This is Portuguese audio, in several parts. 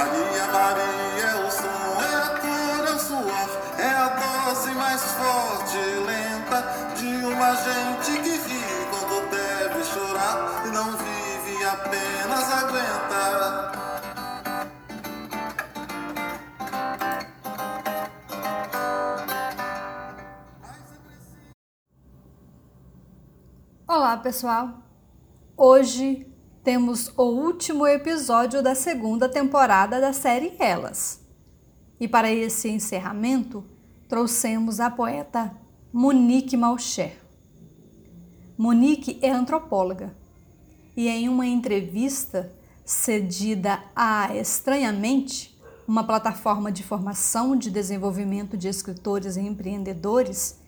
Maria, Maria é o som, é a cor, é o suor, é a dose mais forte e lenta de uma gente que ri quando deve chorar e não vive, apenas aguenta. Olá, pessoal! Hoje temos o último episódio da segunda temporada da série Elas. E para esse encerramento, trouxemos a poeta Monique Malcher. Monique é antropóloga e em uma entrevista cedida a Estranhamente, uma plataforma de formação de desenvolvimento de escritores e empreendedores,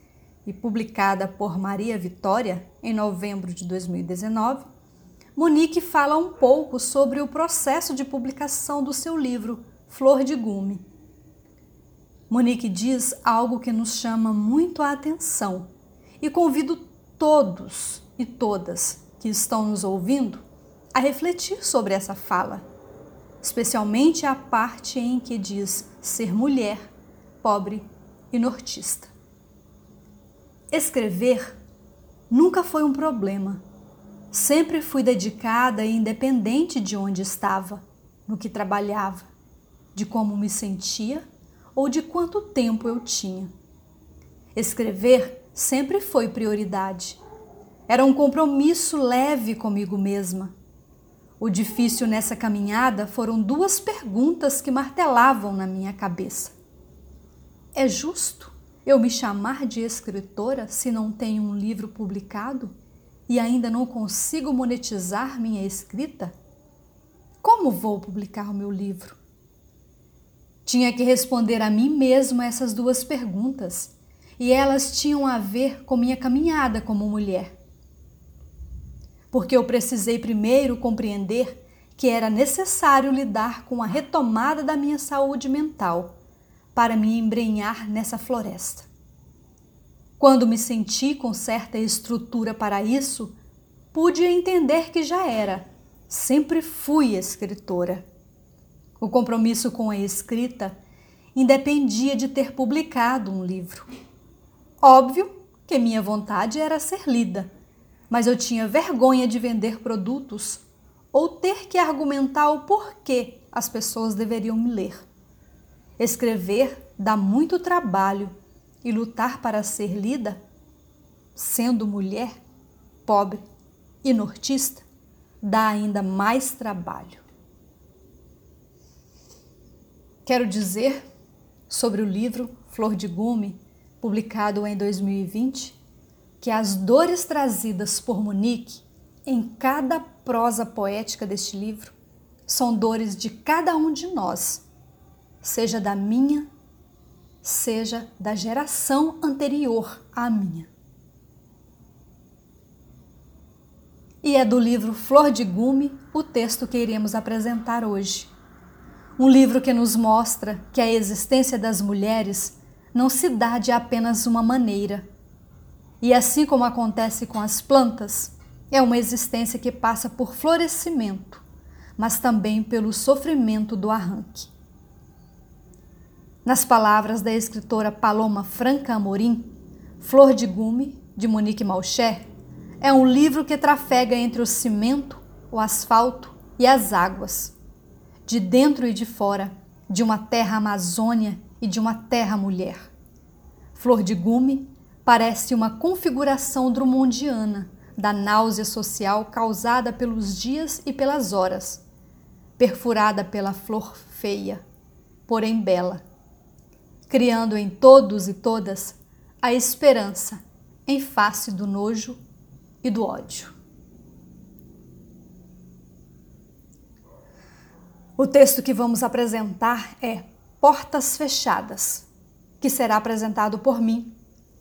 e publicada por Maria Vitória em novembro de 2019, Monique fala um pouco sobre o processo de publicação do seu livro Flor de Gume. Monique diz algo que nos chama muito a atenção e convido todos e todas que estão nos ouvindo a refletir sobre essa fala, especialmente a parte em que diz ser mulher, pobre e nortista. Escrever nunca foi um problema. Sempre fui dedicada e independente de onde estava, no que trabalhava, de como me sentia ou de quanto tempo eu tinha. Escrever sempre foi prioridade. Era um compromisso leve comigo mesma. O difícil nessa caminhada foram duas perguntas que martelavam na minha cabeça. É justo eu me chamar de escritora se não tenho um livro publicado e ainda não consigo monetizar minha escrita? Como vou publicar o meu livro? Tinha que responder a mim mesmo essas duas perguntas, e elas tinham a ver com minha caminhada como mulher. Porque eu precisei primeiro compreender que era necessário lidar com a retomada da minha saúde mental para me embrenhar nessa floresta. Quando me senti com certa estrutura para isso, pude entender que já era, sempre fui escritora. O compromisso com a escrita independia de ter publicado um livro. Óbvio que minha vontade era ser lida, mas eu tinha vergonha de vender produtos ou ter que argumentar o porquê as pessoas deveriam me ler. Escrever dá muito trabalho e lutar para ser lida, sendo mulher, pobre e nortista, dá ainda mais trabalho. Quero dizer sobre o livro Flor de Gume, publicado em 2020, que as dores trazidas por Monique em cada prosa poética deste livro são dores de cada um de nós seja da minha, seja da geração anterior à minha. E é do livro Flor de Gume o texto que iremos apresentar hoje. Um livro que nos mostra que a existência das mulheres não se dá de apenas uma maneira. E assim como acontece com as plantas, é uma existência que passa por florescimento, mas também pelo sofrimento do arranque. Nas palavras da escritora Paloma Franca Amorim, Flor de Gume, de Monique Malcher, é um livro que trafega entre o cimento, o asfalto e as águas, de dentro e de fora, de uma terra amazônia e de uma terra mulher. Flor de Gume parece uma configuração drummondiana da náusea social causada pelos dias e pelas horas, perfurada pela flor feia, porém bela criando em todos e todas a esperança em face do nojo e do ódio. O texto que vamos apresentar é Portas Fechadas, que será apresentado por mim,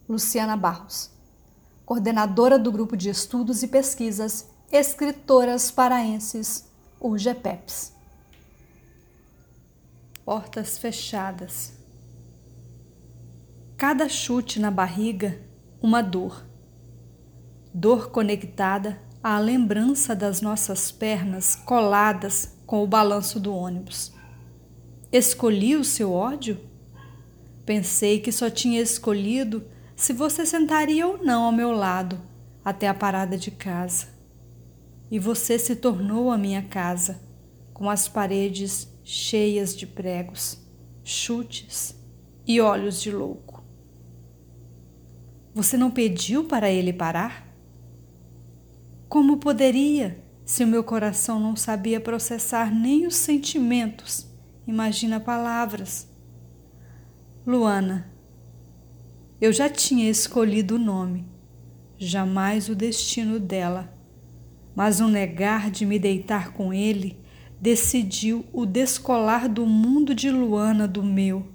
Luciana Barros, coordenadora do grupo de estudos e pesquisas Escritoras Paraenses, UGPEPS. Portas Fechadas cada chute na barriga, uma dor. Dor conectada à lembrança das nossas pernas coladas com o balanço do ônibus. Escolhi o seu ódio? Pensei que só tinha escolhido se você sentaria ou não ao meu lado até a parada de casa. E você se tornou a minha casa, com as paredes cheias de pregos, chutes e olhos de louco. Você não pediu para ele parar? Como poderia, se o meu coração não sabia processar nem os sentimentos? Imagina palavras. Luana, eu já tinha escolhido o nome, jamais o destino dela, mas o negar de me deitar com ele decidiu o descolar do mundo de Luana do meu.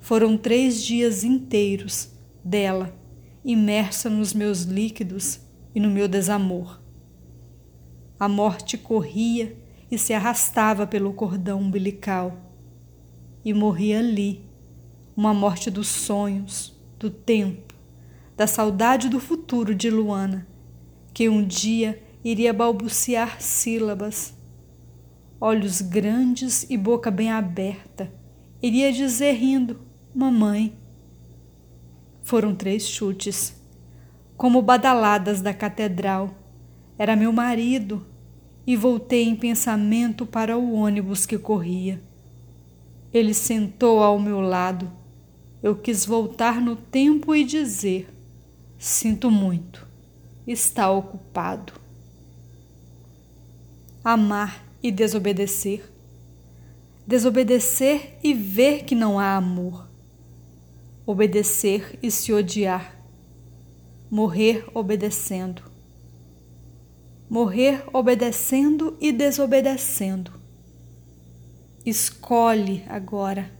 Foram três dias inteiros dela, imersa nos meus líquidos e no meu desamor. A morte corria e se arrastava pelo cordão umbilical. E morria ali, uma morte dos sonhos, do tempo, da saudade do futuro de Luana, que um dia iria balbuciar sílabas. Olhos grandes e boca bem aberta, iria dizer rindo: Mamãe. Foram três chutes, como badaladas da catedral. Era meu marido, e voltei em pensamento para o ônibus que corria. Ele sentou ao meu lado. Eu quis voltar no tempo e dizer: Sinto muito, está ocupado. Amar e desobedecer. Desobedecer e ver que não há amor. Obedecer e se odiar. Morrer obedecendo morrer obedecendo e desobedecendo. Escolhe agora.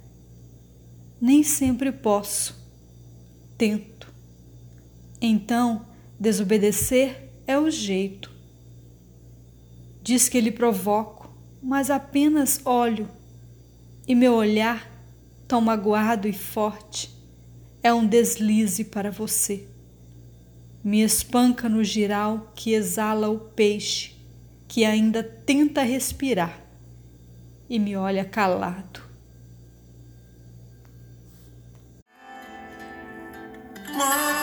Nem sempre posso. Tento. Então, desobedecer é o jeito. Diz que lhe provoco, mas apenas olho, e meu olhar, tão magoado e forte, é um deslize para você me espanca no giral que exala o peixe, que ainda tenta respirar e me olha calado. Mas